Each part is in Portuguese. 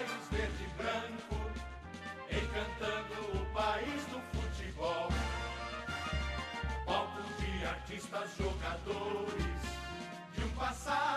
raios verde e branco, encantando o país do futebol. Palco de artistas, jogadores, de um passado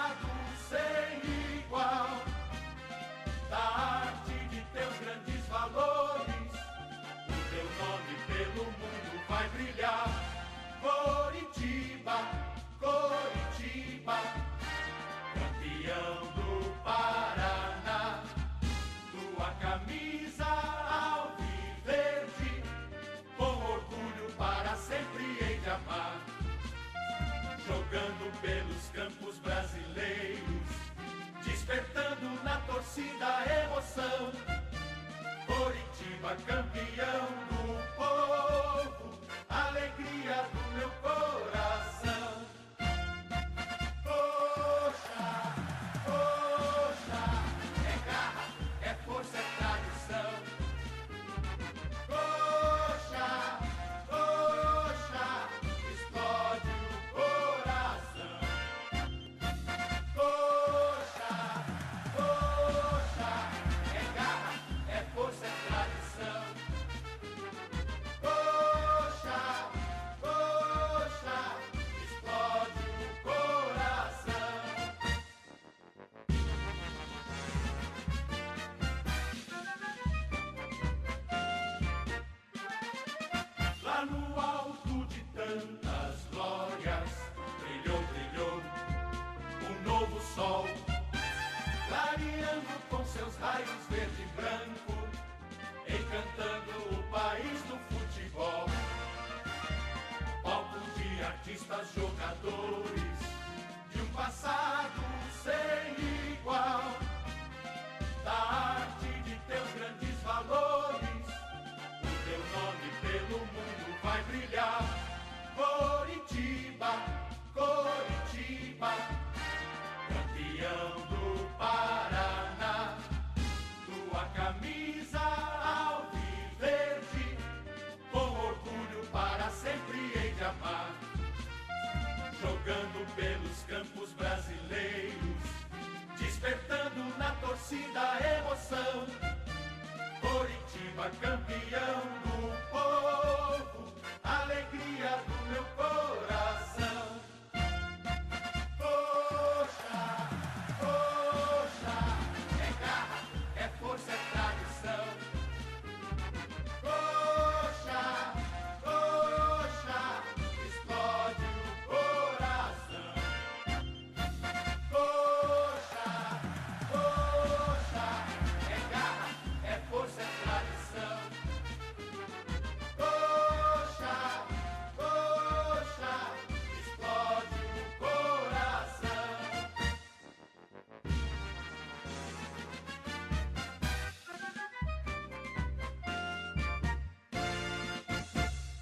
a emoção. Coritiba, campeão do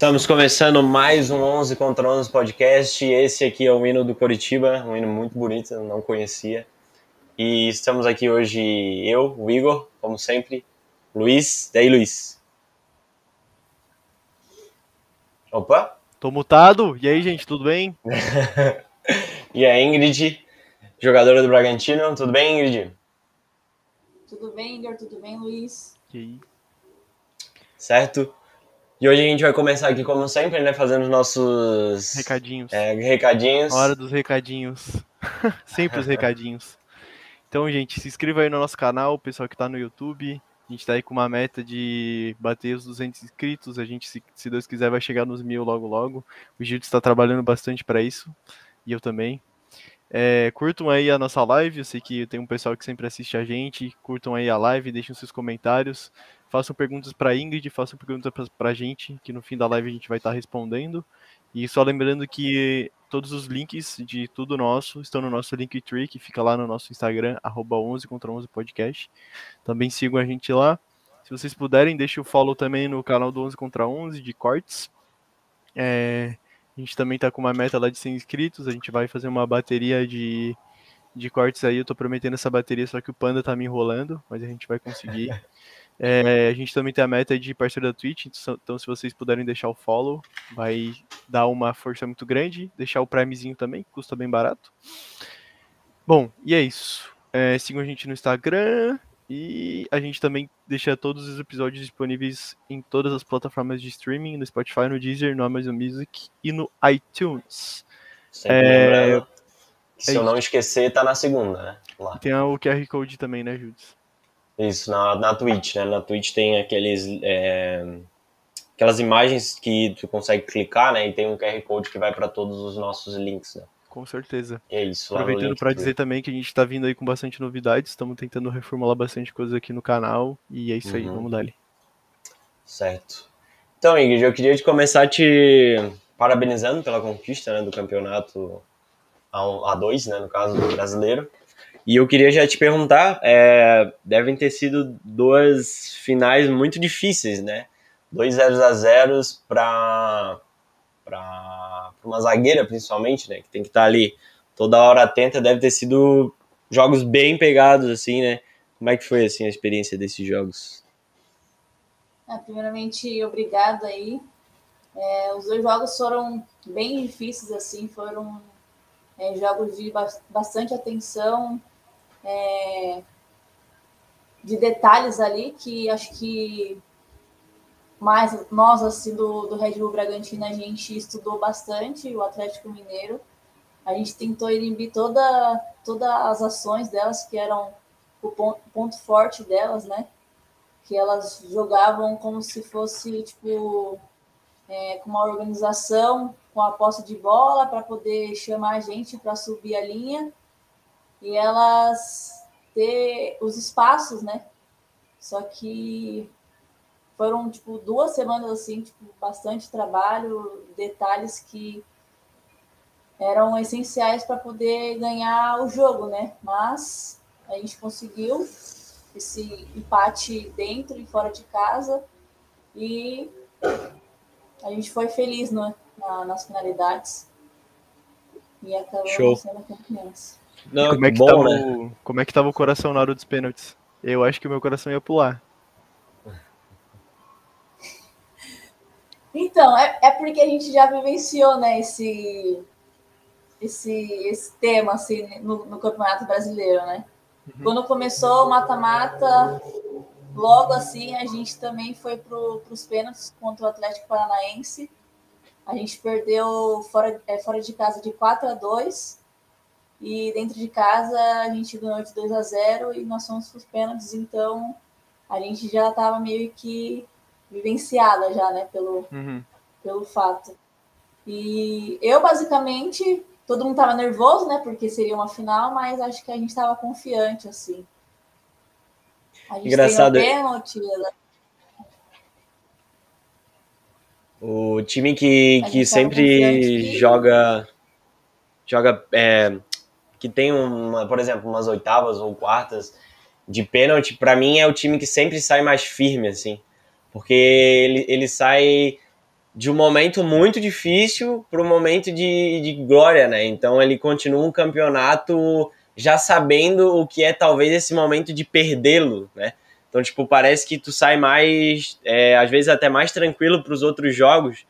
Estamos começando mais um 11 contra 11 podcast. Esse aqui é o hino do Coritiba, um hino muito bonito, eu não conhecia. E estamos aqui hoje eu, o Igor, como sempre, Luiz. E aí, Luiz? Opa! Tô mutado. E aí, gente, tudo bem? E a Ingrid, jogadora do Bragantino. Tudo bem, Ingrid? Tudo bem, Igor? Tudo bem, Luiz? E aí? Certo? E hoje a gente vai começar aqui, como sempre, né? Fazendo os nossos Recadinhos. é, recadinhos. Hora dos recadinhos. Sempre os recadinhos. Então, gente, se inscreva aí no nosso canal, o pessoal que tá no YouTube. A gente tá aí com uma meta de bater os 200 inscritos. A gente, se, se Deus quiser, vai chegar nos mil logo logo. O Gildo está trabalhando bastante para isso. E eu também. É, curtam aí a nossa live. Eu sei que tem um pessoal que sempre assiste a gente. Curtam aí a live, deixem seus comentários. Façam perguntas para Ingrid, façam perguntas para a gente, que no fim da live a gente vai estar respondendo. E só lembrando que todos os links de tudo nosso estão no nosso Linktree, que fica lá no nosso Instagram, arroba 11 contra 11 podcast. Também sigam a gente lá. Se vocês puderem, deixem o follow também no canal do 11 contra 11 de cortes. É, a gente também tá com uma meta lá de 100 inscritos. A gente vai fazer uma bateria de, de cortes aí. Eu tô prometendo essa bateria, só que o Panda tá me enrolando, mas a gente vai conseguir. É, a gente também tem a meta de parceiro da Twitch, então, então se vocês puderem deixar o follow, vai dar uma força muito grande. Deixar o Primezinho também, custa bem barato. Bom, e é isso. É, sigam a gente no Instagram E a gente também deixa todos os episódios disponíveis em todas as plataformas de streaming, no Spotify, no Deezer, no Amazon Music e no iTunes. Sempre É, lembrando que, se é eu isso. não esquecer, tá na segunda, né? Lá. Tem o QR Code também, né, Judes? Isso, na, na Twitch, né? Na Twitch tem aqueles. é, aquelas imagens que tu consegue clicar, né? E tem um QR Code que vai para todos os nossos links, né? Com certeza. É isso. Aproveitando para dizer também que a gente tá vindo aí com bastante novidades, estamos tentando reformular bastante coisa aqui no canal, e é isso aí, Uhum. vamos dar ali. Certo. Então, Ingrid, eu queria te começar te parabenizando pela conquista né, do campeonato A- A2, né, no caso do brasileiro. E eu queria já te perguntar, é, devem ter sido duas finais muito difíceis, né? Dois 0 a 0 para para uma zagueira, principalmente, né? Que tem que estar ali toda hora atenta. Deve ter sido jogos bem pegados, assim, né? Como é que foi, assim, a experiência desses jogos? É, primeiramente, obrigado aí. É, os dois jogos foram bem difíceis, assim, foram é, jogos de ba- bastante atenção, é, de detalhes ali, que acho que mais nós, assim, do, do Red Bull Bragantino, a gente estudou bastante, o Atlético Mineiro. A gente tentou inibir toda, todas as ações delas, que eram o ponto, ponto forte delas, né? que elas jogavam como se fosse tipo é, com uma organização com a posse de bola para poder chamar a gente para subir a linha e elas ter os espaços, né? Só que foram tipo duas semanas assim, tipo bastante trabalho, detalhes que eram essenciais para poder ganhar o jogo, né? Mas a gente conseguiu esse empate dentro e fora de casa e a gente foi feliz né, na- nas finalidades e acabamos Show. sendo campeões. Não, como, é que bom, tava né? o, como é que tava o coração na hora dos pênaltis? Eu acho que o meu coração ia pular. Então, é, é porque a gente já vivenciou né, esse, esse, esse tema assim, no, no Campeonato Brasileiro, né? Quando começou o mata-mata, logo assim a gente também foi para os pênaltis contra o Atlético Paranaense. A gente perdeu fora, é, fora de casa de 4 a 2 e dentro de casa a gente ganhou de 2 a 0 e nós fomos para os pênaltis, então a gente já estava meio que vivenciada já, né, pelo, Uhum. pelo fato. E eu, basicamente, todo mundo tava nervoso, né? Porque seria uma final, mas acho que a gente tava confiante, assim. A gente Engraçado. tem o pênalti, né? O time que, que sempre que- joga. Joga. é, que tem uma, por exemplo, umas oitavas ou quartas de pênalti, pra mim é o time que sempre sai mais firme, assim. Porque ele, ele sai de um momento muito difícil para um momento de, de glória, né? Então ele continua um campeonato já sabendo o que é talvez esse momento de perdê-lo, né? Então, tipo, parece que tu sai mais, é, às vezes até mais tranquilo para os outros jogos,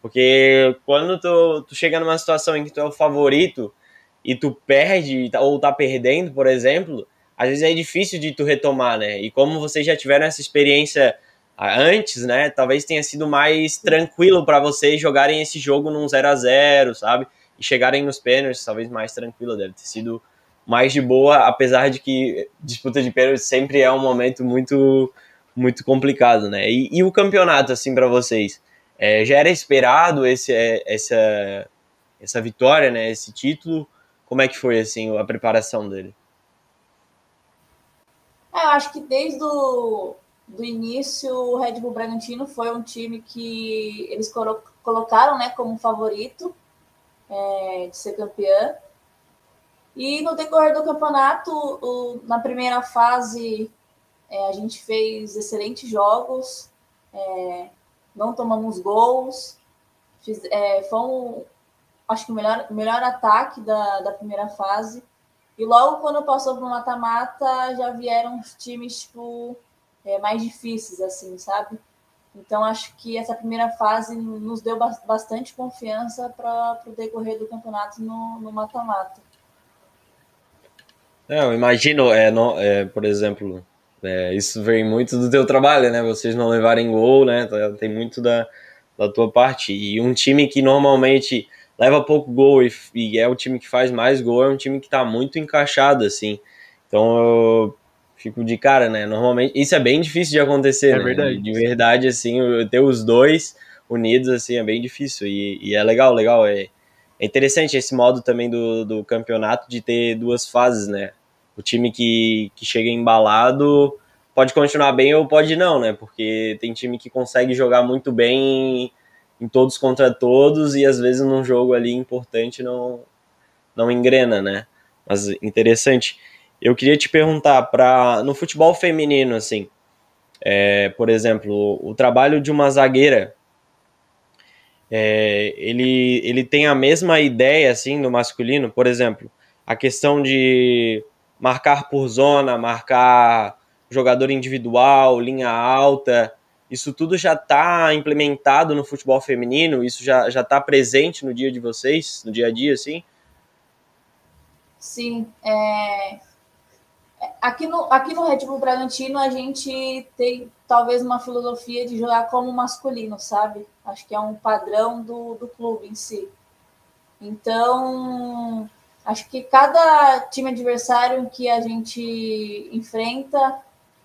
porque quando tu, tu chega numa situação em que tu é o favorito e tu perde ou tá perdendo, por exemplo, às vezes é difícil de tu retomar, né? E como vocês já tiveram essa experiência ah, antes, né? Talvez tenha sido mais tranquilo para vocês jogarem esse jogo num 0 a 0 sabe? E chegarem nos pênaltis, talvez mais tranquilo, deve ter sido mais de boa, apesar de que disputa de pênaltis sempre é um momento muito muito complicado, né? E, e o campeonato, assim, para vocês? É, já era esperado esse, é, essa, essa vitória, né? Esse título? Como é que foi, assim, a preparação dele? É, eu acho que desde o do início, o Red Bull Bragantino foi um time que eles colo colocaram né, como favorito é, de ser campeã. E no decorrer do campeonato, o, na primeira fase, é, a gente fez excelentes jogos, é, não tomamos gols, fiz, é, foi um, acho que o melhor, melhor ataque da, da primeira fase. E logo quando passou para o mata-mata, já vieram os times tipo, é, mais difíceis, assim, sabe? Então acho que essa primeira fase nos deu bastante confiança para o decorrer do campeonato no mata-mata. É, eu imagino, é, no, é, por exemplo, É, isso vem muito do teu trabalho, né? Vocês não levarem gol, né? Tem muito da, da tua parte. E um time que normalmente leva pouco gol e, e é o time que faz mais gol, é um time que tá muito encaixado, assim. Então eu fico de cara, né? Normalmente, isso é bem difícil de acontecer, É né? verdade. De verdade, assim, ter os dois unidos, assim, é bem difícil. E, e é legal, legal. É, é interessante esse modo também do, do campeonato de ter duas fases, né? O time que, que chega embalado pode continuar bem ou pode não, né? Porque tem time que consegue jogar muito bem em todos contra todos e às vezes num jogo ali importante não, não engrena, né? Mas interessante. Eu queria te perguntar, para no futebol feminino, assim, é, por exemplo, o trabalho de uma zagueira, é, ele, ele tem a mesma ideia, assim, do masculino? Por exemplo, a questão de marcar por zona, marcar jogador individual, linha alta, isso tudo já está implementado no futebol feminino? Isso já está presente no dia de vocês, no dia a dia, assim? Sim, é... aqui, no, aqui no Red Bull Bragantino a gente tem talvez uma filosofia de jogar como masculino, sabe? Acho que é um padrão do, do clube em si. Então, acho que cada time adversário que a gente enfrenta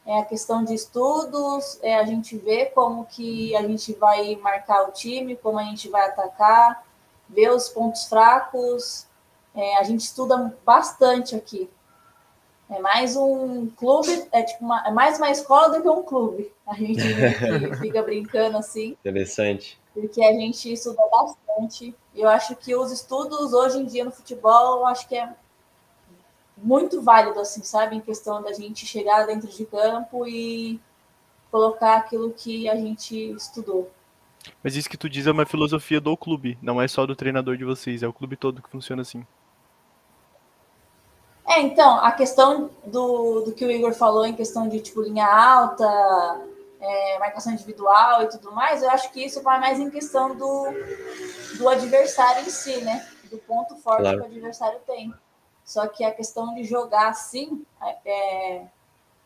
é a questão de estudos, é a gente ver como que a gente vai marcar o time, como a gente vai atacar, ver os pontos fracos. É, a gente estuda bastante aqui. É mais um clube, é tipo uma, é mais uma escola do que um clube. A gente fica brincando assim. Interessante. Porque a gente estuda bastante. Eu acho que os estudos hoje em dia no futebol, eu acho que é muito válido, assim, sabe? Em questão da gente chegar dentro de campo e colocar aquilo que a gente estudou. Mas isso que tu diz é uma filosofia do clube, não é só do treinador de vocês, é o clube todo que funciona assim. É, então, a questão do, do que o Igor falou em questão de tipo linha alta, é, marcação individual e tudo mais, eu acho que isso vai mais em questão do, do adversário em si, né? Do ponto forte Claro. que o adversário tem. Só que a questão de jogar assim, é,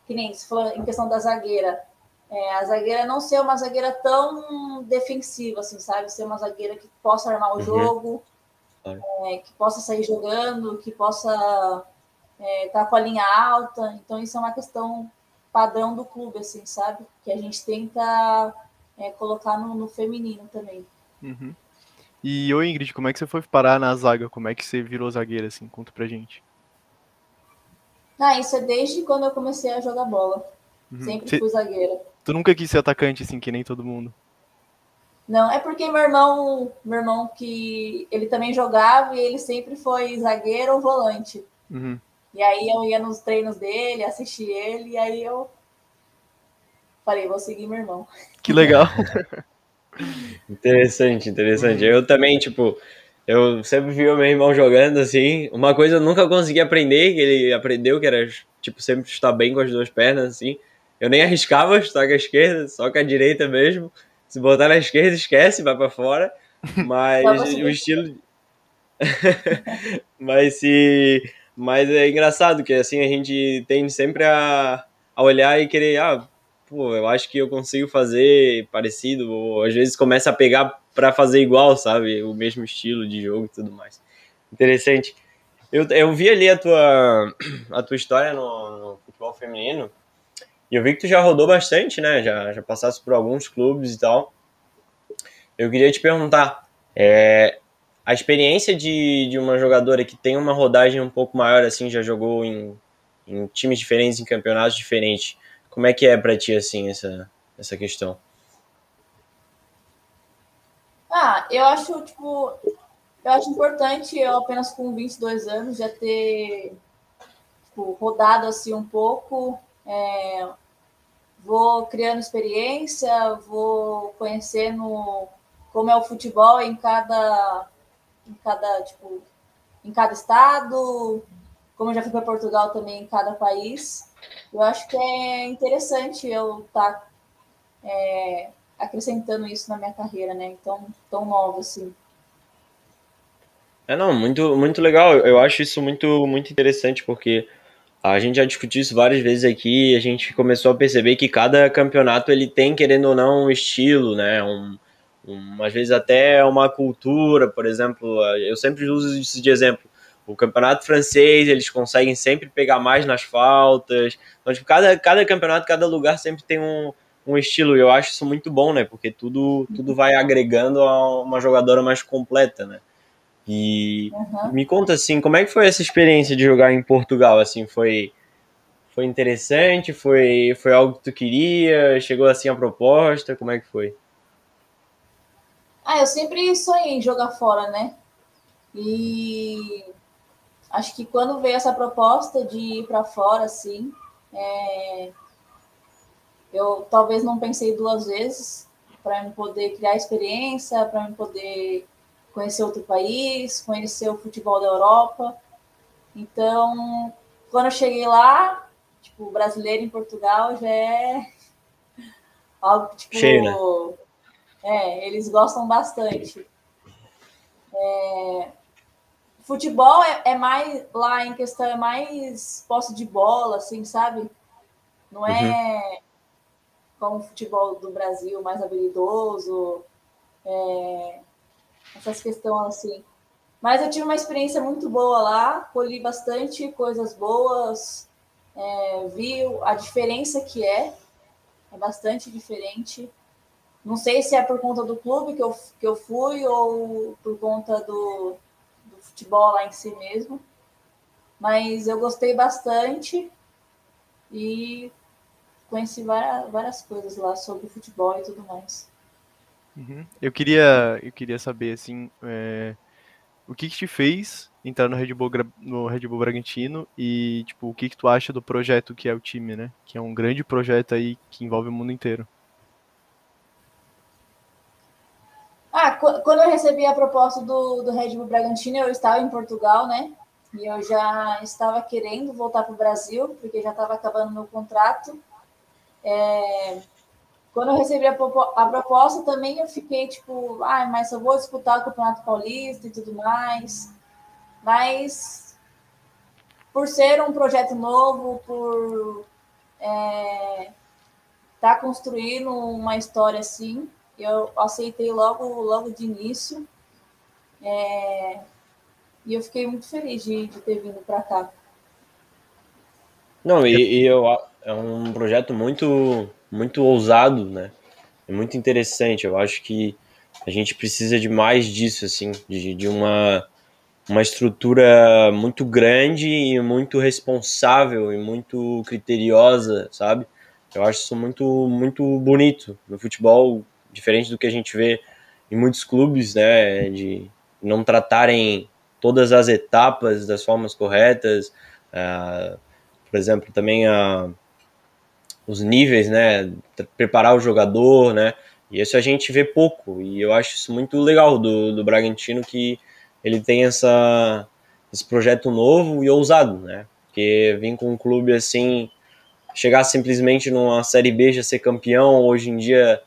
que nem se for em questão da zagueira, é, a zagueira não ser uma zagueira tão defensiva, assim, sabe? Ser uma zagueira que possa armar o Uhum. jogo, Claro. é, que possa sair jogando, que possa é, tá com a linha alta. Então, isso é uma questão padrão do clube, assim, sabe? Que a gente tenta é, colocar no, no feminino também. Uhum. E ô Ingrid, como é que você foi parar na zaga? Como é que você virou zagueira assim? Conta pra gente. Ah, isso é desde quando eu comecei a jogar bola. Uhum. Sempre Cê- fui zagueira. Tu nunca quis ser atacante assim, que nem todo mundo. Não, é porque meu irmão, meu irmão que ele também jogava e ele sempre foi zagueiro ou volante. Uhum. E aí eu ia nos treinos dele, assisti ele, e aí eu falei, vou seguir meu irmão. Que legal. Interessante, interessante. Eu também, tipo, eu sempre vi o meu irmão jogando assim. Uma coisa eu nunca consegui aprender, que ele aprendeu, que era, tipo, sempre chutar bem com as duas pernas, assim. Eu nem arriscava chutar com a esquerda, só com a direita mesmo. Se botar na esquerda, esquece, vai pra fora. Mas o estilo. mas se. Mas é engraçado que assim a gente tende sempre a, a olhar e querer, ah, pô, eu acho que eu consigo fazer parecido, ou às vezes começa a pegar pra fazer igual, sabe? O mesmo estilo de jogo e tudo mais. Interessante. Eu, eu vi ali a tua, a tua história no, no futebol feminino e eu vi que tu já rodou bastante, né? Já, já passaste por alguns clubes e tal. Eu queria te perguntar, é, a experiência de, de uma jogadora que tem uma rodagem um pouco maior, assim, já jogou em, em times diferentes, em campeonatos diferentes, como é que é pra ti, assim, essa, essa questão? Ah, eu acho, tipo, eu acho importante eu apenas com 22 anos já ter tipo, rodado assim um pouco. É, vou criando experiência, vou conhecendo como é o futebol em cada, em cada, tipo, em cada estado, como eu já fui para Portugal também em cada país. Eu acho que é interessante eu estar é, acrescentando isso na minha carreira, né? Então, tão nova assim. É, não, muito, muito legal. Eu acho isso muito, muito interessante porque A gente já discutiu isso várias vezes aqui, a gente começou a perceber que cada campeonato ele tem, querendo ou não, um estilo, né? Um, um, às vezes até uma cultura, por exemplo, eu sempre uso isso de exemplo. O campeonato francês, eles conseguem sempre pegar mais nas faltas. Então, tipo, cada, cada campeonato, cada lugar sempre tem um, um estilo. E eu acho isso muito bom, né? Porque tudo, tudo vai agregando a uma jogadora mais completa, né? E uhum. me conta assim, como é que foi essa experiência de jogar em Portugal? Assim, foi foi interessante? Foi foi algo que tu queria? Chegou assim a proposta? Como é que foi? Ah, eu sempre sonhei em jogar fora, né? E acho que quando veio essa proposta de ir para fora, assim, é... eu talvez não pensei duas vezes para poder criar experiência, para poder conhecer outro país, conhecer o futebol da Europa. Então, quando eu cheguei lá, tipo, brasileiro em Portugal já é algo tipo. Cheio, né? É, eles gostam bastante. É, futebol é, é, mais lá em questão é mais posse de bola, assim, sabe? Não é uhum. como o futebol do Brasil mais habilidoso. É, essas questões assim. Mas eu tive uma experiência muito boa lá, colhi bastante coisas boas, é, vi a diferença que é, é bastante diferente. Não sei se é por conta do clube que eu, que eu fui ou por conta do, do futebol lá em si mesmo, mas eu gostei bastante e conheci várias, várias coisas lá sobre futebol e tudo mais. Uhum. Eu queria, eu queria saber assim, é, o que, que te fez entrar no Red Bull no Red Bull Bragantino e tipo o que que tu acha do projeto que é o time, né? Que é um grande projeto aí que envolve o mundo inteiro. Ah, quando eu recebi a proposta do, do Red Bull Bragantino, eu estava em Portugal, né? E eu já estava querendo voltar para o Brasil, porque já estava acabando meu contrato. É, quando eu recebi a, a, proposta também eu fiquei tipo, ah, mas eu vou disputar o Campeonato Paulista e tudo mais. Mas por ser um projeto novo, por é, tá construindo uma história assim, eu aceitei logo, logo de início. É, e eu fiquei muito feliz de, de ter vindo para cá. Não, e, e eu, é um projeto muito muito ousado, né? É muito interessante. Eu acho que a gente precisa de mais disso, assim, de, de uma, uma estrutura muito grande e muito responsável e muito criteriosa, sabe? Eu acho isso muito, muito bonito no futebol, diferente do que a gente vê em muitos clubes, né? De não tratarem todas as etapas das formas corretas. Uh, por exemplo, também a. Uh, os níveis, né? Preparar o jogador, né? E isso a gente vê pouco. E eu acho isso muito legal do, do Bragantino que ele tem essa, esse projeto novo e ousado, né? Porque vir com um clube assim, chegar simplesmente numa Série B já ser campeão, hoje em dia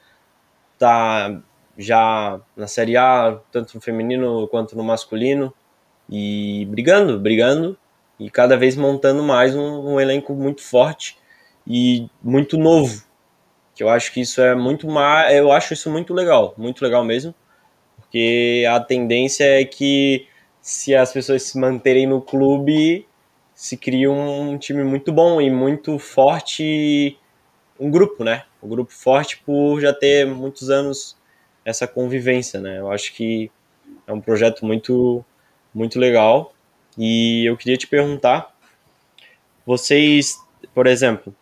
tá já na Série A, tanto no feminino quanto no masculino, e brigando, brigando, e cada vez montando mais um, um elenco muito forte e muito novo. Que eu acho que isso é muito eu acho isso muito legal, muito legal mesmo, porque a tendência é que se as pessoas se manterem no clube, se cria um time muito bom e muito forte, um grupo, né? Um grupo forte por já ter muitos anos essa convivência, né? Eu acho que é um projeto muito muito legal e eu queria te perguntar, vocês, por exemplo,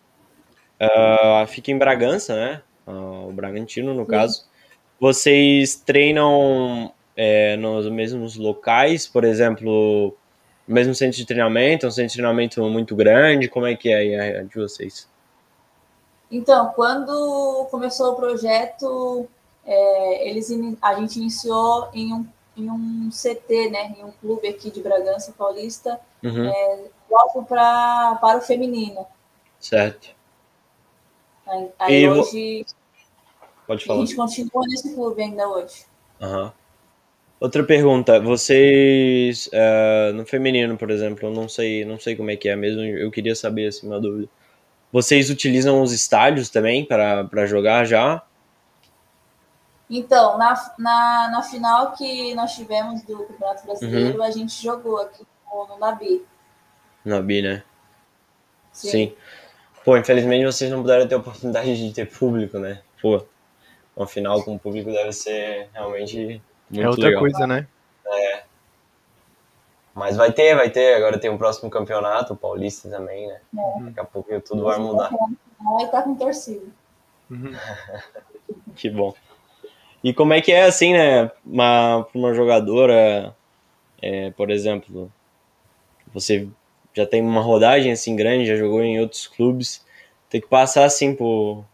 Uh, fica em Bragança, né? Uh, o Bragantino, no Sim. caso. Vocês treinam é, nos mesmos locais, por exemplo, mesmo centro de treinamento, um centro de treinamento muito grande? Como é que é a de vocês? Então, quando começou o projeto, é, eles, a gente iniciou em um, em um CT, né, em um clube aqui de Bragança Paulista, uhum. é, pra, para o feminino. Certo. Aí, aí hoje. Pode falar. A gente continua nesse clube ainda hoje. Uhum. Outra pergunta, vocês uh, no feminino, por exemplo, eu não sei, não sei como é que é mesmo, eu queria saber assim uma dúvida. Vocês utilizam os estádios também para jogar já? Então, na, na, na final que nós tivemos do Campeonato Brasileiro, uhum. a gente jogou aqui no, no Nabi. Nabi, né? Sim. Sim. Pô, infelizmente vocês não puderam ter a oportunidade de ter público, né? Pô, uma final com público deve ser realmente muito É outra legal. coisa, né? É. Mas vai ter, vai ter. Agora tem o próximo campeonato, o Paulista também, né? É. Daqui a pouco tudo vai mudar. Vai estar com torcida. Uhum. que bom. E como é que é assim, né? Uma, uma jogadora, é, por exemplo, você já tem uma rodagem assim grande, já jogou em outros clubes, tem que passar assim por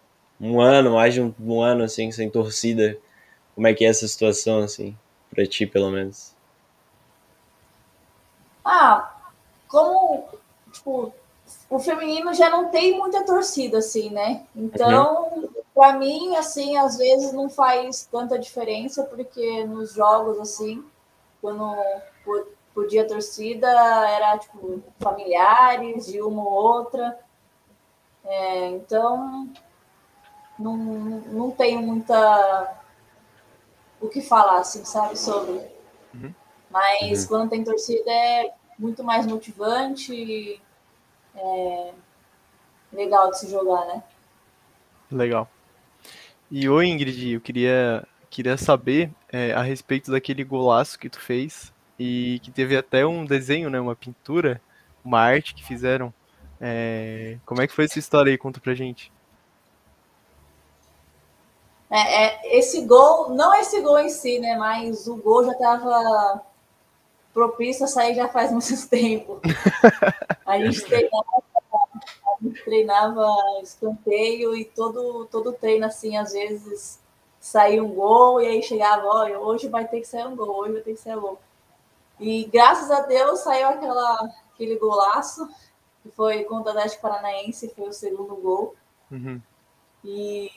um ano, mais de um, um ano assim, sem torcida. Como é que é essa situação assim, para ti pelo menos? Ah, como tipo, o feminino já não tem muita torcida assim, né? Então, uhum. para mim assim, às vezes não faz tanta diferença porque nos jogos assim, quando podia torcida era tipo familiares de uma ou outra. É, então não, não tenho muita o que falar, assim, sabe, sobre. Uhum. Mas uhum. quando tem torcida é muito mais motivante, é legal de se jogar, né? Legal. E o Ingrid, eu queria, queria saber é, a respeito daquele golaço que tu fez e que teve até um desenho, né, uma pintura, uma arte que fizeram. É, como é que foi essa história aí? Conta pra gente. É, é, esse gol, não esse gol em si, né, mas o gol já estava propício a sair já faz muito tempo. A gente treinava, a gente treinava escanteio e todo, todo treino, assim, às vezes saía um gol e aí chegava, olha, hoje vai ter que sair um gol, hoje vai ter que sair um gol. E graças a Deus saiu aquela, aquele golaço, que foi contra o Atlético Paranaense, foi o segundo gol. Uhum. E.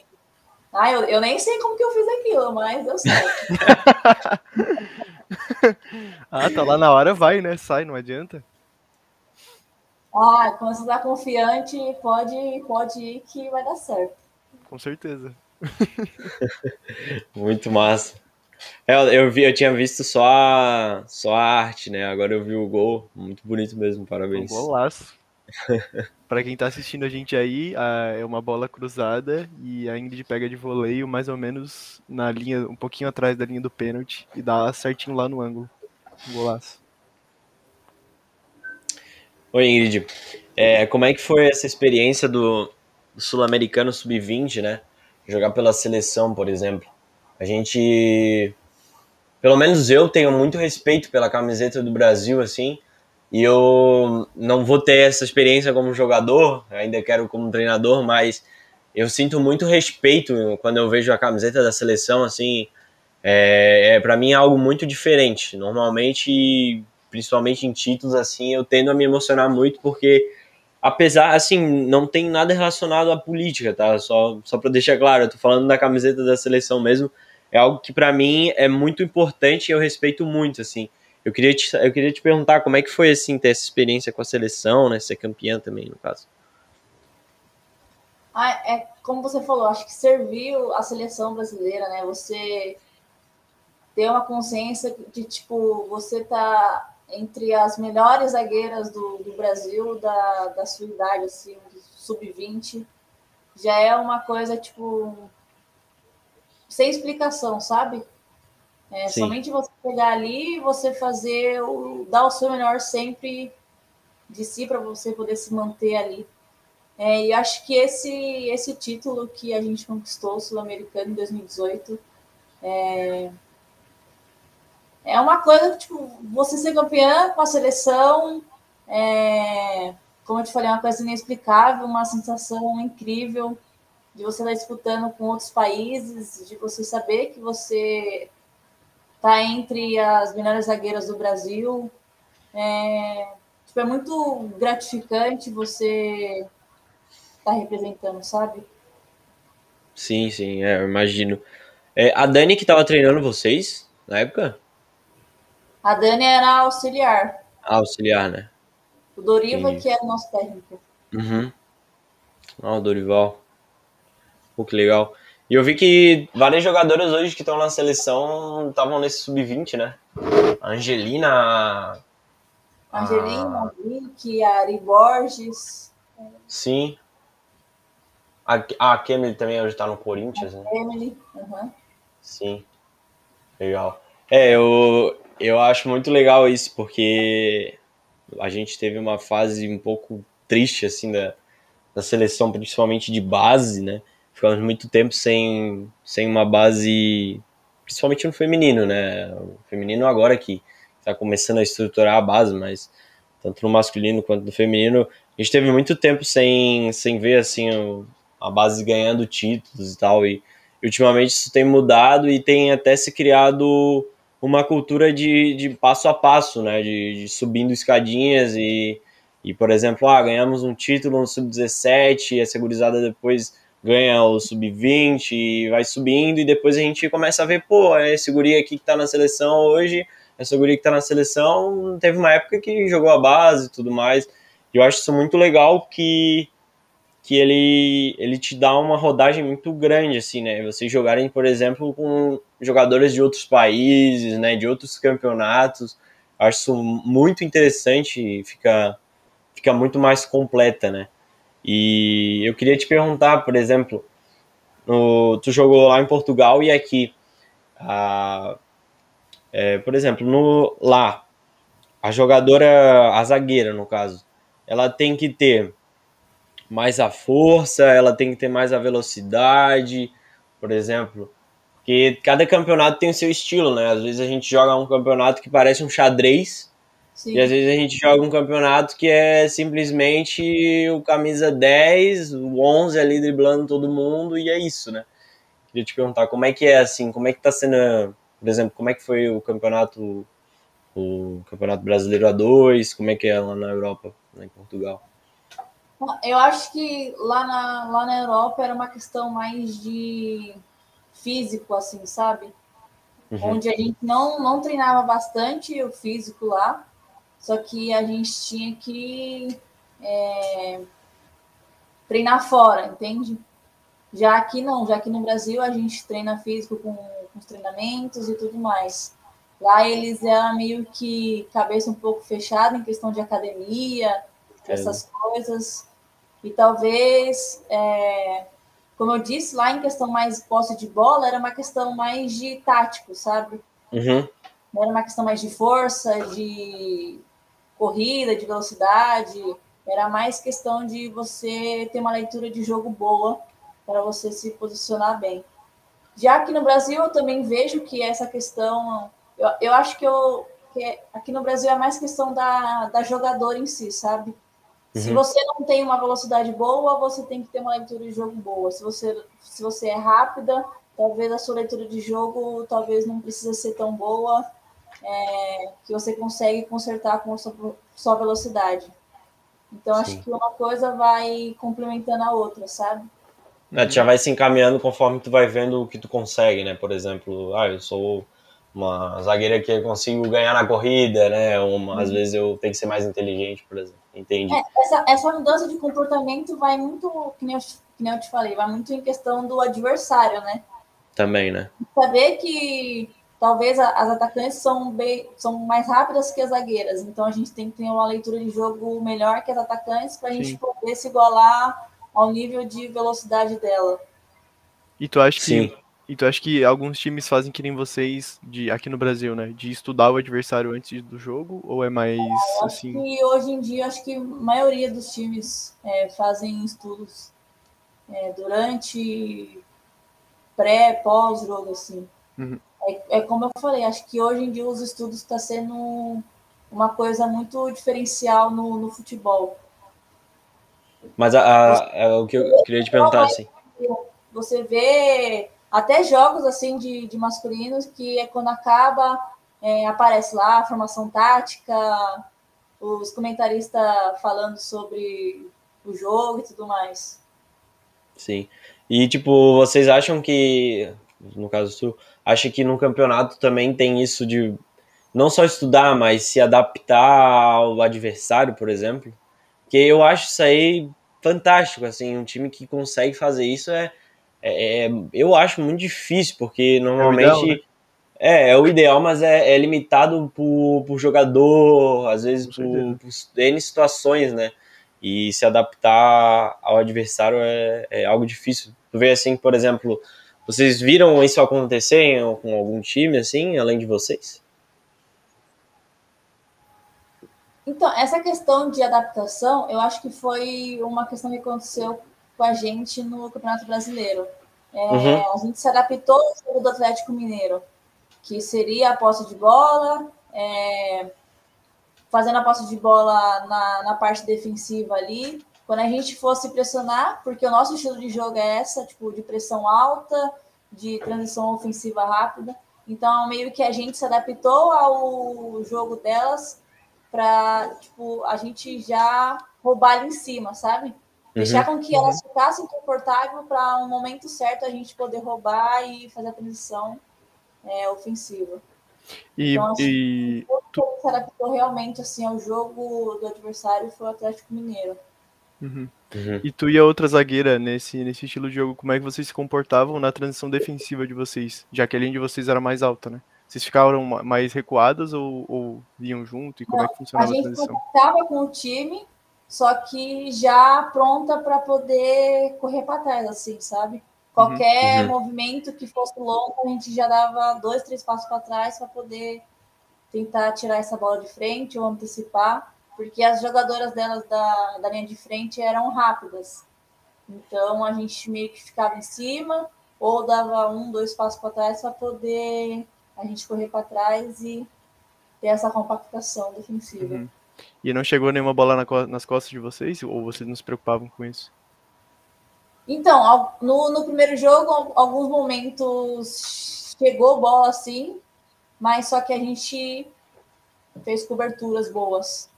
Ah, eu, eu nem sei como que eu fiz aquilo, mas deu certo. ah, tá lá na hora, vai, né? Sai, não adianta. Ah, quando você tá confiante, pode, pode ir que vai dar certo. Com certeza. Muito massa. É, eu, vi, eu tinha visto só a, só a arte, né? Agora eu vi o gol. Muito bonito mesmo, parabéns. Um golaço. para quem tá assistindo a gente aí, a, é uma bola cruzada e a Ingrid pega de voleio mais ou menos na linha, um pouquinho atrás da linha do pênalti e dá certinho lá no ângulo. Golaço. Oi, Ingrid. É, como é que foi essa experiência do Sul-Americano Sub-20, né? Jogar pela seleção, por exemplo. A gente, pelo menos eu tenho muito respeito pela camiseta do Brasil, assim, e eu não vou ter essa experiência como jogador, ainda quero como treinador, mas eu sinto muito respeito quando eu vejo a camiseta da seleção, assim, é, é para mim é algo muito diferente. Normalmente, principalmente em títulos, assim, eu tendo a me emocionar muito porque apesar, assim, não tem nada relacionado à política, tá? Só, só para deixar claro, eu tô falando da camiseta da seleção mesmo, é algo que para mim é muito importante e eu respeito muito, assim. Eu queria, te, eu queria te perguntar como é que foi, assim, ter essa experiência com a seleção, né, ser campeã também, no caso. Ah, é como você falou, acho que serviu a seleção brasileira, né, você ter uma consciência de, tipo, você tá entre as melhores zagueiras do, do Brasil, da, da sua idade, assim, sub-20, já é uma coisa, tipo, sem explicação, sabe? É, somente você pegar ali e você fazer o, dar o seu melhor sempre de si para você poder se manter ali. É, e acho que esse esse título que a gente conquistou, o Sul-Americano em 2018, é, é uma coisa tipo você ser campeã com a seleção, é, como eu te falei, é uma coisa inexplicável, uma sensação incrível de você estar disputando com outros países, de você saber que você está entre as melhores zagueiras do Brasil. É, tipo, é muito gratificante você estar tá representando, sabe? Sim, sim, é, eu imagino. É, a Dani que estava treinando vocês na época? A Dani era auxiliar. Ah, auxiliar, né? O Doriva, Entendi. que era o nosso técnico. Uhum. Ah, o Dorival. Pô, que legal. E eu vi que várias jogadoras hoje que estão na seleção estavam nesse sub-20, né? A Angelina. A. Angelina, a Vicky, a Ari Borges, Sim. A, a Kemily também hoje tá no Corinthians, né? Emily. uhum. Sim. Legal. É, eu, eu acho muito legal isso, porque a gente teve uma fase um pouco triste, assim, da, da seleção, principalmente de base, né? Ficamos muito tempo sem, sem uma base, principalmente no feminino, né? O feminino agora que tá começando a estruturar a base, mas tanto no masculino quanto no feminino, a gente teve muito tempo sem, sem ver, assim, o- a base ganhando títulos e tal, e ultimamente isso tem mudado e tem até se criado uma cultura de, de passo a passo, né? De, de subindo escadinhas e, e, por exemplo, ah, ganhamos um título no sub-17 e a segurizada depois ganha o sub-20 e vai subindo e depois a gente começa a ver, pô, esse guri aqui que tá na seleção hoje, essa guri que tá na seleção teve uma época que jogou a base e tudo mais. E eu acho isso muito legal que que ele, ele te dá uma rodagem muito grande, assim, né? Vocês jogarem, por exemplo, com jogadores de outros países, né? De outros campeonatos. Acho isso muito interessante e fica, fica muito mais completa, né? E eu queria te perguntar, por exemplo, no, tu jogou lá em Portugal e aqui. ah, é, por exemplo, no, lá, a jogadora, a zagueira, no caso, ela tem que ter mais a força, ela tem que ter mais a velocidade, por exemplo. Porque cada campeonato tem o seu estilo, né? Às vezes a gente joga um campeonato que parece um xadrez, Sim. e às vezes a gente joga um campeonato que é simplesmente o camisa 10, o 11 ali driblando todo mundo, e é isso, né? Queria te perguntar como é que é assim, como é que tá sendo, por exemplo, como é que foi o campeonato, o campeonato brasileiro A2, como é que é lá na Europa, lá em Portugal? Eu acho que lá na, lá na Europa era uma questão mais de físico, assim, sabe? Uhum. Onde a gente não, não treinava bastante o físico lá, só que a gente tinha que é, treinar fora, entende? Já aqui não, já aqui no Brasil a gente treina físico com, com os treinamentos e tudo mais. Lá eles eram meio que cabeça um pouco fechada em questão de academia, essas coisas. E talvez, é, como eu disse, lá em questão mais posse de bola, era uma questão mais de tático, sabe? Uhum. Não era uma questão mais de força, de corrida, de velocidade. Era mais questão de você ter uma leitura de jogo boa para você se posicionar bem. Já aqui no Brasil, eu também vejo que essa questão. Eu, eu acho que, eu, que aqui no Brasil é mais questão da, da jogadora em si, sabe? Se Uhum. você não tem uma velocidade boa, você tem que ter uma leitura de jogo boa. Se você, se você é rápida, talvez a sua leitura de jogo talvez não precisa ser tão boa, é, que você consegue consertar com a sua, sua velocidade. Então, Sim. acho que uma coisa vai complementando a outra, sabe? É, tu já vai se encaminhando conforme tu vai vendo o que tu consegue, né? Por exemplo, ah, eu sou uma zagueira que eu consigo ganhar na corrida, né? Uma, às vezes eu tenho que ser mais inteligente, por exemplo. Entendi. É, essa, essa mudança de comportamento vai muito, que nem, eu, que nem eu te falei, vai muito em questão do adversário, né? Também, né? saber que talvez a- as atacantes são, bem, são mais rápidas que as zagueiras, então a gente tem que ter uma leitura de jogo melhor que as atacantes para a gente poder se igualar ao nível de velocidade dela. E tu acha que Sim. E tu acha que alguns times fazem que nem vocês de aqui no Brasil, né? De estudar o adversário antes do jogo? Ou é mais Acho assim? que hoje em dia, acho que a maioria dos times é, fazem estudos é, durante, pré, pós-jogo, assim. Uhum. É, é como eu falei, acho que hoje em dia os estudos está sendo uma coisa muito diferencial no, no futebol. Mas a, a- a- o que eu queria te perguntar, assim. Você vê até jogos assim de, de masculinos que é quando acaba, é, aparece lá a formação tática, os comentaristas falando sobre o jogo e tudo mais. Sim. E, tipo, vocês acham que, no caso tu, acha que no campeonato também tem isso de, não só estudar, mas se adaptar ao adversário, por exemplo. Que eu acho isso aí fantástico, assim, um time que consegue fazer isso é, é, é eu acho muito difícil, porque normalmente é o ideal, né? é, é, o ideal mas é, é limitado por, por jogador, às vezes por, por N situações, né? E se adaptar ao adversário é, é algo difícil. Tu vê assim, por exemplo, vocês viram isso acontecer com algum time, assim, além de vocês? Então, essa questão de adaptação, eu acho que foi uma questão que aconteceu com a gente no Campeonato Brasileiro. É, uhum. A gente se adaptou ao jogo do Atlético Mineiro, que seria a posse de bola, é, fazendo a posse de bola na, na parte defensiva ali. Quando a gente fosse pressionar, porque o nosso estilo de jogo é essa, tipo, de pressão alta, de transição ofensiva rápida. Então, meio que a gente se adaptou ao jogo delas para tipo, a gente já roubar ali em cima, sabe? Uhum. Deixar com que elas ficassem confortáveis para um momento certo a gente poder roubar e fazer a transição é, ofensiva. E, então, assim, e... tu... se adaptou realmente assim ao jogo do adversário foi o Atlético Mineiro. Uhum. Uhum. E tu e a outra zagueira nesse, nesse estilo de jogo, como é que vocês se comportavam na transição defensiva de vocês? Já que a linha de vocês era mais alta, né? Vocês ficaram mais recuadas ou, ou vinham junto? E como Não, é que funcionava a, a transição? estava com o time, só que já pronta para poder correr para trás, assim, sabe? Qualquer uhum. movimento que fosse longo, a gente já dava dois, três passos para trás para poder tentar tirar essa bola de frente ou antecipar, porque as jogadoras delas da, da linha de frente eram rápidas. Então a gente meio que ficava em cima ou dava um, dois passos para trás para poder a gente correr para trás e ter essa compactação defensiva. Uhum. E não chegou nenhuma bola na, nas costas de vocês? Ou vocês não se preocupavam com isso? Então, no, no primeiro jogo, alguns momentos chegou bola assim, mas só que a gente fez coberturas boas.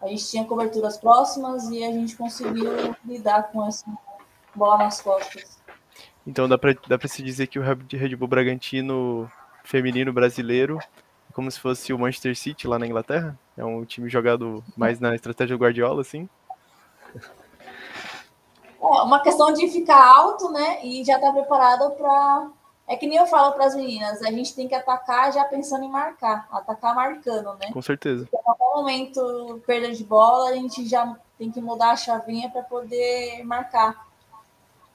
A gente tinha coberturas próximas e a gente conseguiu lidar com essa bola nas costas. Então dá para dá se dizer que o Red Bull Bragantino feminino brasileiro, como se fosse o Manchester City lá na Inglaterra. É um time jogado mais na estratégia do Guardiola, assim. É uma questão de ficar alto, né? E já estar tá preparado para. É que nem eu falo para as meninas, a gente tem que atacar já pensando em marcar, atacar marcando, né? Com certeza. Porque a qualquer momento, perda de bola, a gente já tem que mudar a chavinha para poder marcar.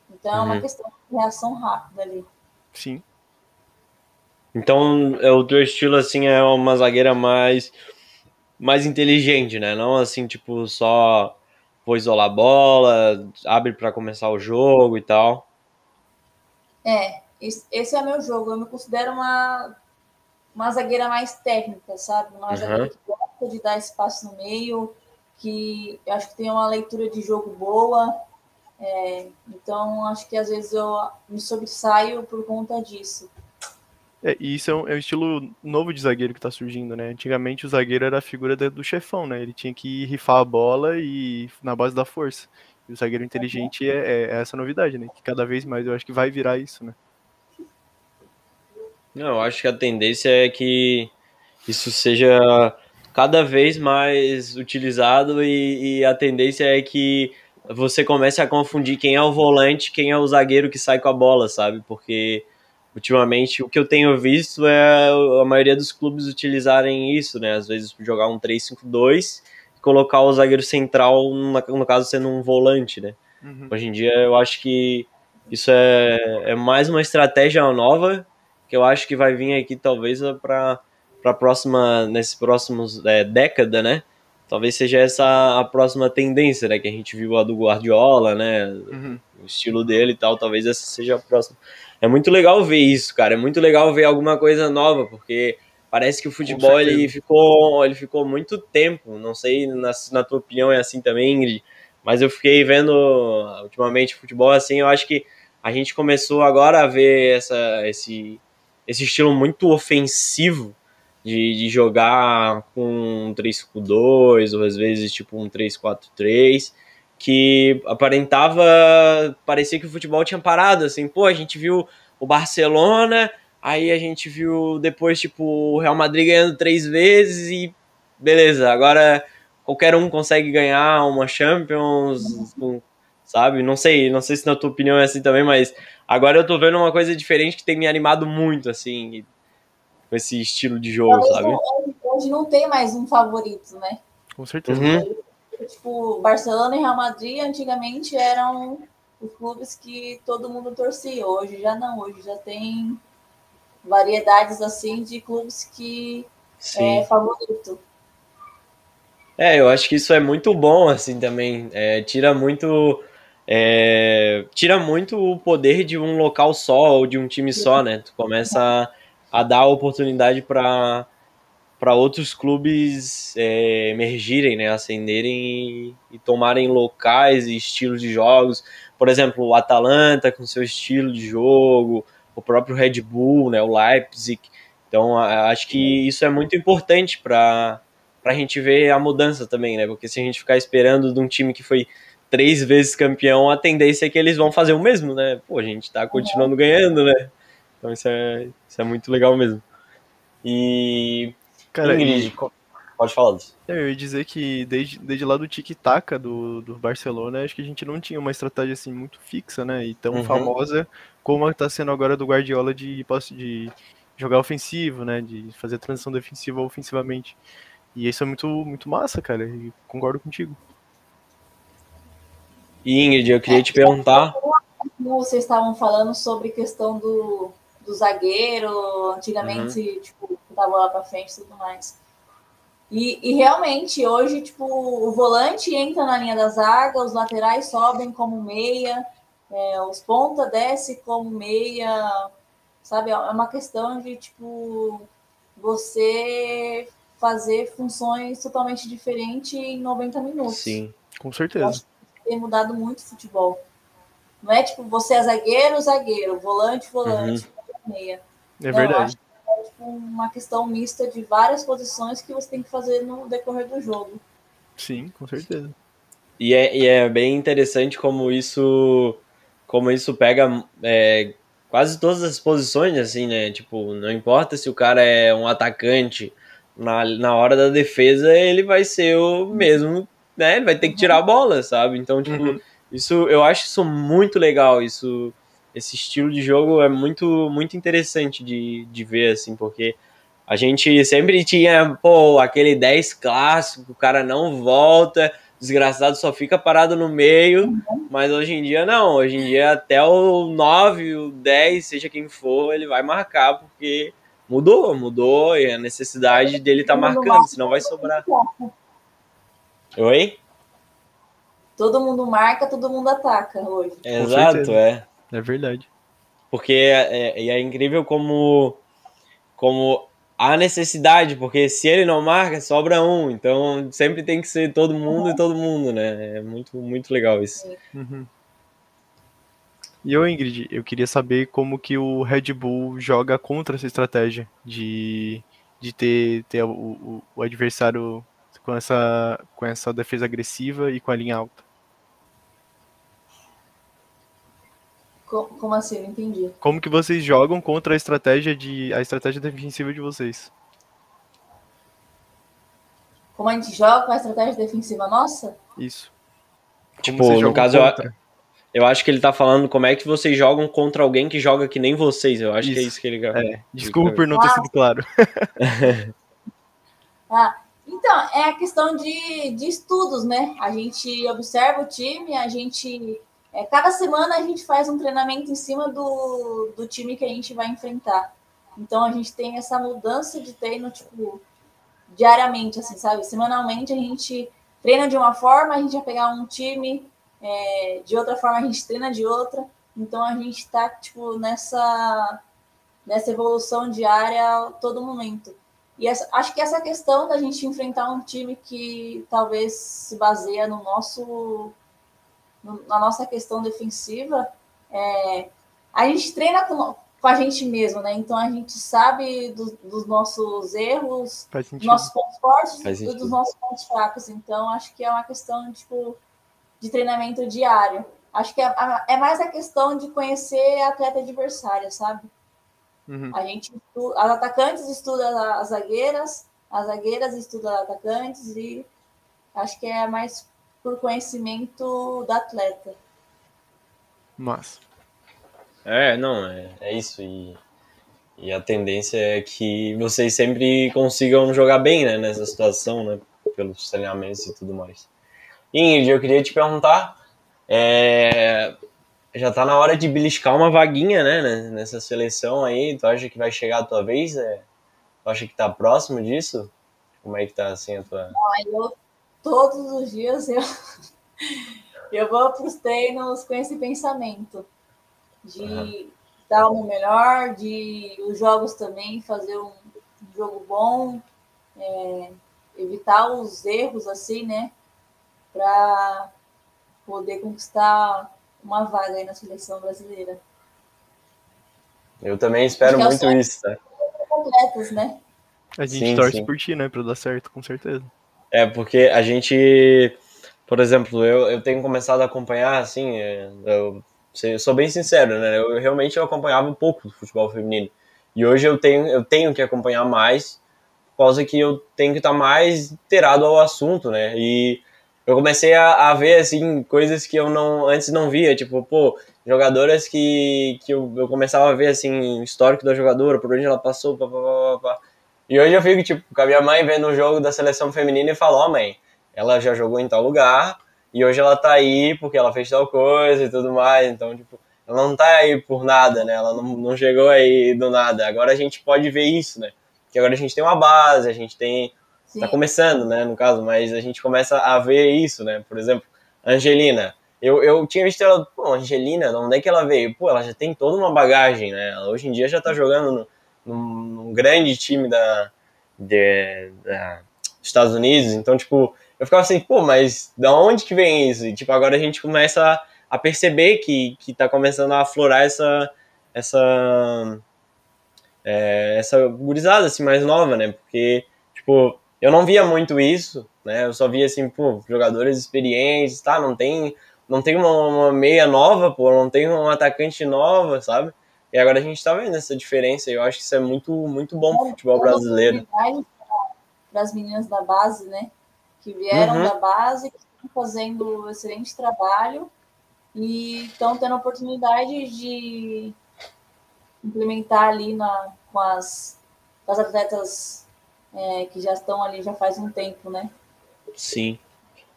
Então, uhum. é uma uhum. questão de reação rápida ali. Sim. Então, é, o teu estilo, assim, é uma zagueira mais, mais inteligente, né? Não, assim, tipo, só vou isolar a bola, abre para começar o jogo e tal. É, esse é meu jogo. Eu me considero uma, uma zagueira mais técnica, sabe? Uma uhum. zagueira que gosta de dar espaço no meio, que eu acho que tem uma leitura de jogo boa. É, então, acho que às vezes eu me sobressaio por conta disso. É, e isso é um, é um, estilo novo de zagueiro que tá surgindo, né? Antigamente o zagueiro era a figura do chefão, né? Ele tinha que rifar a bola e na base da força. E o zagueiro inteligente é, é, é essa novidade, né? Que cada vez mais eu acho que vai virar isso, né? Não, eu acho que a tendência é que isso seja cada vez mais utilizado e, e a tendência é que você comece a confundir quem é o volante, quem é o zagueiro que sai com a bola, sabe? Porque ultimamente o que eu tenho visto é a maioria dos clubes utilizarem isso, né? Às vezes jogar um 3-5-2 e colocar o zagueiro central, no caso sendo um volante, né? Uhum. Hoje em dia eu acho que isso é, é mais uma estratégia nova que eu acho que vai vir aqui talvez para para próxima nesses próximos é, década, né? Talvez seja essa a próxima tendência, né? Que a gente viu a do Guardiola, né? Uhum. O estilo dele e tal. Talvez essa seja a próxima é muito legal ver isso, cara. É muito legal ver alguma coisa nova, porque parece que o futebol ele ficou, ele ficou muito tempo. Não sei na, na tua opinião é assim também, Ingrid, mas eu fiquei vendo ultimamente futebol assim. Eu acho que a gente começou agora a ver essa, esse, esse estilo muito ofensivo de, de jogar com um 3-5-2 ou às vezes tipo um 3-4-3 que aparentava, parecia que o futebol tinha parado, assim, pô, a gente viu o Barcelona Aí a gente viu depois, tipo, o Real Madrid ganhando três vezes e beleza, agora qualquer um consegue ganhar uma Champions, sabe? Não sei, não sei se na tua opinião é assim também, mas agora eu tô vendo uma coisa diferente que tem me animado muito, assim, com esse estilo de jogo, Talvez sabe? Hoje, hoje não tem mais um favorito, né? Com certeza. Uhum. Tipo, Barcelona e Real Madrid antigamente eram os clubes que todo mundo torcia. Hoje já não, hoje já tem variedades assim de clubes que Sim. é favorito. É, eu acho que isso é muito bom, assim, também. É, tira muito. É, tira muito o poder de um local só ou de um time só, né? Tu começa a, a dar oportunidade para para outros clubes é, emergirem, né? Ascenderem e, e tomarem locais e estilos de jogos. Por exemplo, o Atalanta com seu estilo de jogo, o próprio Red Bull, né? O Leipzig. Então, a- acho que isso é muito importante para pra gente ver a mudança também, né? Porque se a gente ficar esperando de um time que foi três vezes campeão, a tendência é que eles vão fazer o mesmo, né? Pô, a gente tá continuando ganhando, né? Então isso é, isso é muito legal mesmo. E. Cara, Ingrid, e- pode falar disso. eu ia dizer que desde, desde lá do tic-tac do, do Barcelona, acho que a gente não tinha uma estratégia assim muito fixa, né? E tão Uhum. famosa como a que tá sendo agora do Guardiola de, posse- de jogar ofensivo, né? De fazer a transição defensiva ofensivamente. E isso é muito, muito massa, cara. E concordo contigo. E Ingrid, eu queria te perguntar. Como vocês estavam falando sobre questão do, do zagueiro, antigamente, tipo, da bola pra frente e tudo mais. E, e realmente, hoje, tipo, o volante entra na linha da zaga, os laterais sobem como meia, é, os ponta desce como meia, sabe? É uma questão de, tipo, você fazer funções totalmente diferentes em 90 minutos Sim. Com certeza. Tem mudado muito o futebol. Não é tipo, você é zagueiro, zagueiro, volante, volante, meia. É Não, verdade. acho que é tipo, uma questão mista de várias posições que você tem que fazer no decorrer do jogo. Sim, com certeza. E é, e é bem interessante como isso como isso pega é, quase todas as posições, assim, né? Tipo, não importa se o cara é um atacante, na, na hora da defesa ele vai ser o mesmo, né? Ele vai ter que tirar a bola, sabe? Então, tipo, Uhum. isso eu acho isso muito legal, isso esse estilo de jogo é muito muito interessante de, de ver assim, porque a gente sempre tinha, pô, aquele 10 clássico, o cara não volta, desgraçado só fica parado no meio, mas hoje em dia não, hoje em dia até o 9, o 10, seja quem for, ele vai marcar porque mudou, mudou e a necessidade dele tá marcando, senão vai sobrar. Oi? Todo mundo marca, todo mundo ataca hoje. Exato, é. É verdade. Porque é, é, é incrível como, como há necessidade, porque se ele não marca, sobra um. Então sempre tem que ser todo mundo e todo mundo, né? É muito, muito legal isso. Uhum. E eu, Ingrid, eu queria saber como que o Red Bull joga contra essa estratégia de, de ter, ter o, o, o adversário com essa, com essa defesa agressiva e com a linha alta. Co- Como assim? Não entendi. Como que vocês jogam contra a estratégia de a estratégia defensiva de vocês? Como a gente joga com a estratégia defensiva nossa? Isso. Como Tipo, no caso, eu, contra? eu acho que ele tá falando como é que vocês jogam contra alguém que joga que nem vocês. Eu acho que é Isso. isso que ele quer. É, desculpa por não ter Ah. sido claro. Ah, então, é a questão de, de estudos, né? A gente observa o time, a gente. é, cada semana a gente faz um treinamento em cima do, do time que a gente vai enfrentar. Então a gente tem essa mudança de treino, tipo, diariamente, assim, sabe? Semanalmente a gente treina de uma forma, a gente vai pegar um time, é, de outra forma a gente treina de outra. Então a gente tá, tipo, nessa, nessa evolução diária a todo momento. E essa- acho que essa questão da gente enfrentar um time que talvez se baseia no nosso no- na nossa questão defensiva, é, a gente treina com, com a gente mesmo, né? Então a gente sabe do- dos nossos erros, dos nossos pontos fortes e dos nossos pontos fracos. Então acho que é uma questão tipo de treinamento diário. Acho que é, é mais a questão de conhecer a atleta adversária, sabe? Uhum. A gente estuda, as atacantes estudam as zagueiras, as zagueiras estudam as atacantes e acho que é mais por conhecimento da atleta. Mas. É, não, é, é isso. E, e a tendência é que vocês sempre consigam jogar bem né, nessa situação, né? Pelos treinamentos e tudo mais. Ingrid, eu queria te perguntar. É, já tá na hora de beliscar uma vaguinha, né, nessa seleção aí. Tu acha que vai chegar a tua vez? É? Tu acha que tá próximo disso? Como é que tá assim a tua. eu, todos os dias eu, eu vou pros treinos com esse pensamento de uhum. dar o meu melhor, de os jogos também fazer um, um jogo bom, é, evitar os erros assim, né? Para poder conquistar uma vaga aí na seleção brasileira. Eu também espero é muito isso, tá? Completos, né? A gente sim, torce sim. por ti, né? Pra dar certo, com certeza. É, porque a gente, por exemplo, eu, eu tenho começado a acompanhar, assim, é, eu, eu sou bem sincero, né? Eu realmente eu acompanhava um pouco do futebol feminino. E hoje eu tenho, eu tenho que acompanhar mais, por causa que eu tenho que estar mais inteirado ao assunto, né? E eu comecei a, a, ver, assim, coisas que eu não antes não via, tipo, pô, jogadoras que, que eu, eu começava a ver, assim, histórico da jogadora, por onde ela passou, pá, pá, pá. E hoje eu fico, tipo, com a minha mãe vendo o jogo da seleção feminina e falo, ó, oh, mãe, ela já jogou em tal lugar, e hoje ela tá aí porque ela fez tal coisa e tudo mais, então, tipo, ela não tá aí por nada, né, ela não, não chegou aí do nada. Agora a gente pode ver isso, né, que agora a gente tem uma base, a gente tem Está começando, né, no caso, mas a gente começa a ver isso, né? Por exemplo, Angelina. Eu, eu tinha visto ela, pô, Angelina, onde é que ela veio? Pô, ela já tem toda uma bagagem, né? Ela hoje em dia já está jogando no, num, grande time da, de, da, dos Estados Unidos, então, tipo, eu ficava assim, pô, mas da onde que vem isso? E, tipo, agora a gente começa a, a perceber que, que tá começando a aflorar essa, essa, é, essa gurizada, assim, mais nova, né? Porque, tipo, eu não via muito isso, né? Eu só via assim, pô, jogadores experientes, tá? Não tem, não tem uma, uma meia nova, pô, não tem um atacante nova, sabe? E agora a gente tá vendo essa diferença e eu acho que isso é muito, muito bom pro futebol brasileiro. Das meninas da base, né? Que vieram uhum. da base, que estão fazendo um excelente trabalho e estão tendo a oportunidade de implementar ali na, com, as, com as atletas é, que já estão ali já faz um tempo, né? Sim.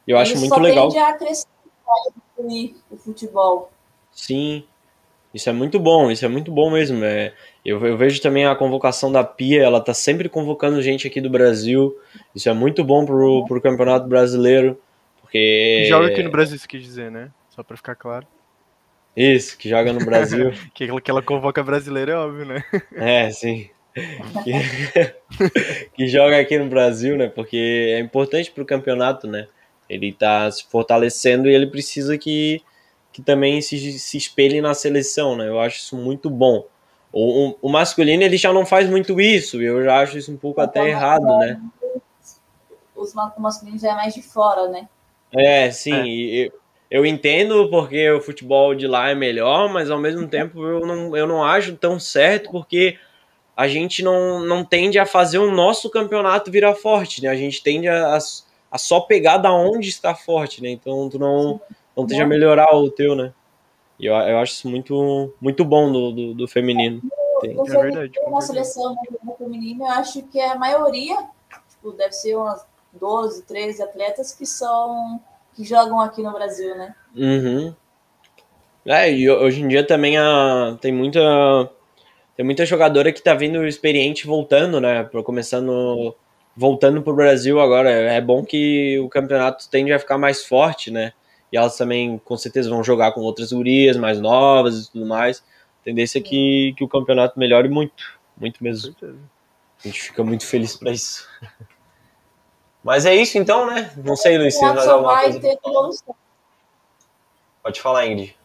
Eu acho muito legal. Tende a crescer o futebol. Sim. Isso é muito bom, isso é muito bom mesmo. É, eu, eu vejo também a convocação da Pia, ela tá sempre convocando gente aqui do Brasil. Isso é muito bom pro, pro Campeonato Brasileiro. Porque. Joga aqui no Brasil, isso quer dizer, né? Só pra ficar claro. Isso, que joga no Brasil. que, que ela convoca brasileiro é óbvio, né? É, sim que, que, joga aqui no Brasil, né? Porque é importante para o campeonato, né? Ele está se fortalecendo e ele precisa que, que também se, se espelhe na seleção, né? Eu acho isso muito bom. O, o, o masculino ele já não faz muito isso, e eu já acho isso um pouco até errado, né? Os, o masculino já é mais de fora, né? É, sim. É. Eu, eu entendo porque o futebol de lá é melhor, mas ao mesmo tempo eu não, eu não acho tão certo porque a gente não, não tende a fazer o nosso campeonato virar forte, né? A gente tende a, a só pegar da onde está forte, né? Então tu não, não tende a melhorar o teu, né? E eu, eu acho isso muito, muito bom do, do, do feminino. Tem. É verdade. Uma seleção no feminino, eu acho que a maioria, tipo, deve ser umas 12, 13 atletas que são que jogam aqui no Brasil, né? Uhum. É, e hoje em dia também a, tem muita tem muita jogadora que tá vindo experiente voltando, né? Começando. Voltando pro Brasil agora. É bom que o campeonato tende a ficar mais forte, né? E elas também, com certeza, vão jogar com outras gurias mais novas e tudo mais. A tendência é que, que o campeonato melhore muito. Muito mesmo. A gente fica muito feliz para isso. Mas é isso então, né? Não sei, Luiz, se mais alguma coisa. Pode falar, Ingrid.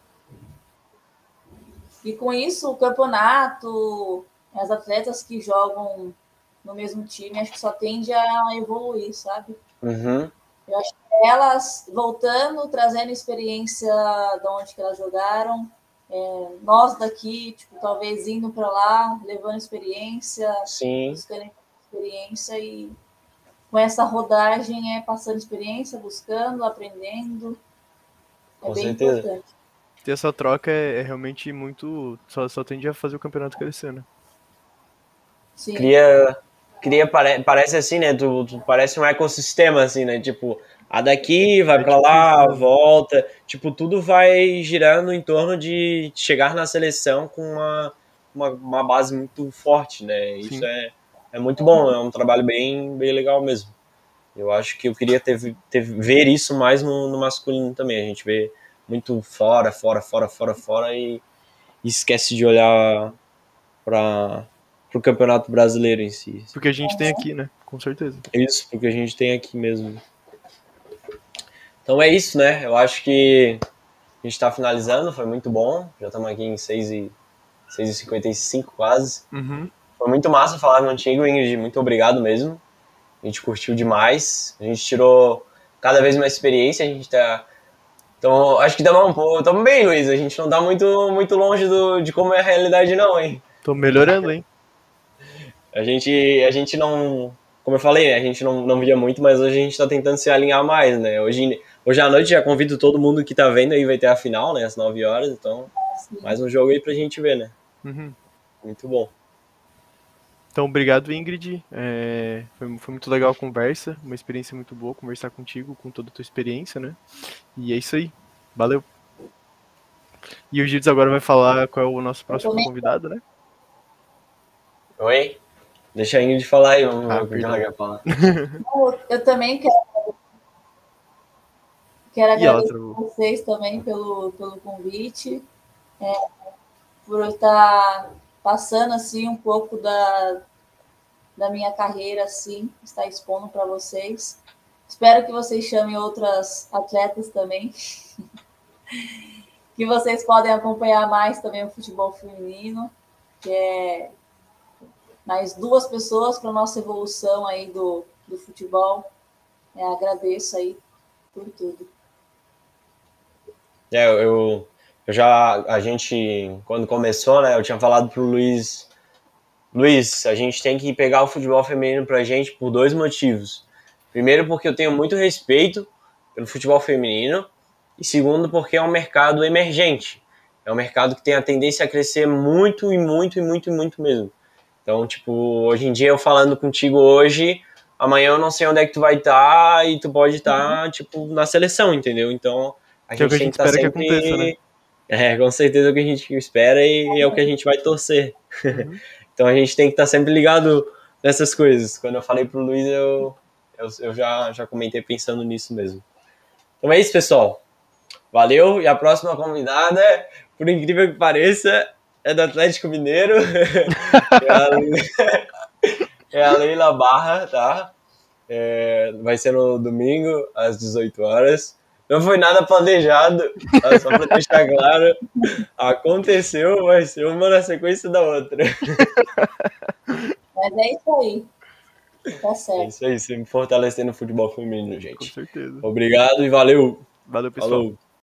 E com isso, o campeonato, as atletas que jogam no mesmo time, acho que só tende a evoluir, sabe? Uhum. Eu acho que elas voltando, trazendo experiência de onde que elas jogaram, é, nós daqui, tipo, talvez indo para lá, levando experiência, Sim. buscando experiência e com essa rodagem é passando experiência, buscando, aprendendo. É Com bem certeza. importante. Ter essa troca é, é realmente muito. Só, só tende a fazer o campeonato crescer, né? Sim. Cria, cria pare- parece assim, né? Tu, tu parece um ecossistema, assim, né? Tipo, a daqui vai pra lá, volta. Tipo, tudo vai girando em torno de chegar na seleção com uma, uma, uma base muito forte, né? Isso Sim. é, é muito bom, é um trabalho bem, bem legal mesmo. Eu acho que eu queria ter, ter, ver isso mais no, no masculino também. A gente vê muito fora, fora, fora, fora, fora e, e esquece de olhar para o campeonato brasileiro em si. Porque a gente tem aqui, né? Com certeza. Isso, porque a gente tem aqui mesmo. Então é isso, né? Eu acho que a gente está finalizando, foi muito bom. Já estamos aqui em 6 e 6h55 quase. Uhum. Foi muito massa falar contigo, Ingrid. Muito obrigado mesmo. A gente curtiu demais. A gente tirou cada vez mais experiência. A gente tá. Então, acho que estamos um pouco. Estamos bem, Luiz. A gente não tá muito, muito longe do, de como é a realidade, não, hein? Tô melhorando, hein? A gente, a gente não. Como eu falei, né, a gente não, não via muito, mas hoje a gente tá tentando se alinhar mais, né? Hoje, hoje à noite já convido todo mundo que tá vendo aí, vai ter a final, né? Às 9 horas. Então, Sim. mais um jogo aí pra gente ver, né? Uhum. Muito bom. Então, obrigado, Ingrid. É, foi, foi muito legal a conversa, uma experiência muito boa conversar contigo, com toda a tua experiência, né? E é isso aí. Valeu. E o Gildes agora vai falar qual é o nosso próximo convidado, né? Oi? Deixa a Ingrid falar aí, vamos Ah, ver o que perdão. ela quer falar. Eu também quero, quero E agradecer travou. vocês também pelo, pelo convite, é, por eu estar passando assim um pouco da, da minha carreira, assim, estar expondo para vocês. Espero que vocês chamem outras atletas também, que vocês podem acompanhar mais também o futebol feminino, que é mais duas pessoas para nossa evolução aí do, do futebol. É, agradeço aí por tudo. É, eu, eu já, a gente, quando começou, né, eu tinha falado pro Luiz, Luiz, a gente tem que pegar o futebol feminino pra gente por dois motivos. Primeiro, porque eu tenho muito respeito pelo futebol feminino, e segundo, porque é um mercado emergente. É um mercado que tem a tendência a crescer muito e muito e muito e muito mesmo. Então, tipo, hoje em dia eu falando contigo hoje, amanhã eu não sei onde é que tu vai estar e tu pode estar, tipo, na seleção, entendeu? Então, a Que é gente que a tem gente que estar que sempre... aconteça, né? É, com certeza é o que a gente espera e é o que a gente vai torcer. Uhum. então a gente tem que estar sempre ligado nessas coisas. Quando eu falei pro Luiz, eu, eu, eu já, já comentei pensando nisso mesmo. Então é isso, pessoal. Valeu, e a próxima convidada, por incrível que pareça, é do Atlético Mineiro. é, a, é a Leila Barra, tá? É, vai ser no domingo, às 18 horas. Não foi nada planejado, só pra deixar claro. Aconteceu, vai ser uma na sequência da outra. Mas é isso aí. Tá É certo. isso aí, sempre fortalecendo o futebol feminino, Com gente. certeza. Obrigado e valeu. Valeu, pessoal. Falou.